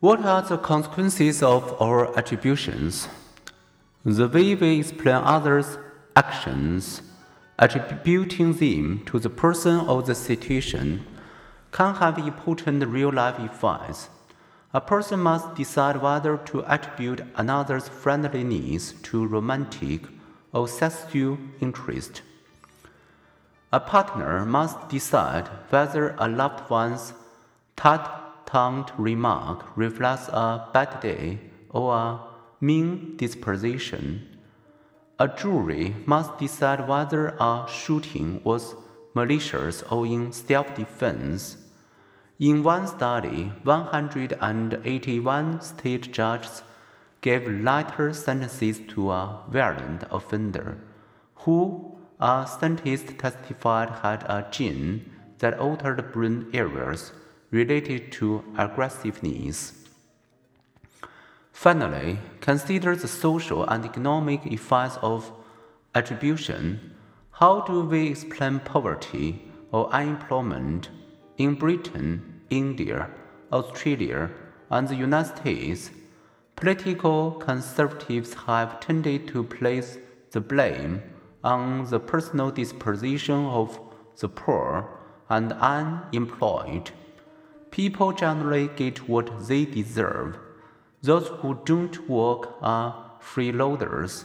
What are the consequences of our attributions? The way we explain others' actions, attributing them to the person or the situation, can have important real life effects. A person must decide whether to attribute another's friendliness to romantic or sexual interest. A partner must decide whether a loved one's taunt remark reflects a bad day or a mean disposition. A jury must decide whether a shooting was malicious or in self defense. In one study, 181 state judges gave lighter sentences to a violent offender who a scientist testified had a gene that altered brain areas related to aggressiveness. Finally, consider the social and economic effects of attribution. How do we explain poverty or unemployment in Britain, India, Australia, and the United States? Political conservatives have tended to place the blame on the personal disposition of the poor and unemployed. People generally get what they deserve. Those who don't work are freeloaders.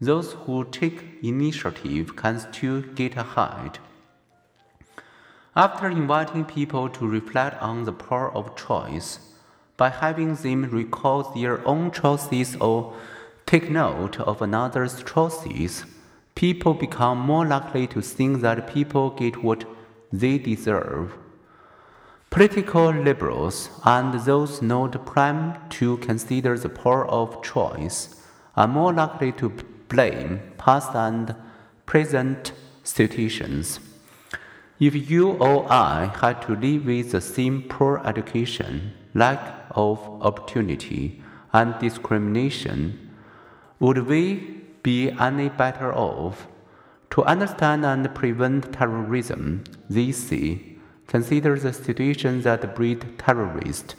Those who take initiative can still get ahead. After inviting people to reflect on the power of choice, by having them recall their own choices or take note of another's choices, people become more likely to think that people get what they deserve. Political liberals and those not primed to consider the power of choice are more likely to blame past and present situations. If you or I had to live with the same poor education, lack of opportunity, and discrimination, would we be any better off. To understand and prevent terrorism, they say, consider the situation that breed terrorists.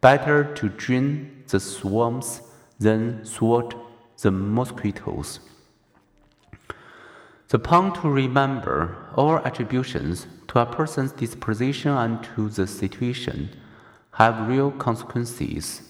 Better to drain the swarms than swat the mosquitoes. The point to remember all attributions to a person's disposition and to the situation have real consequences.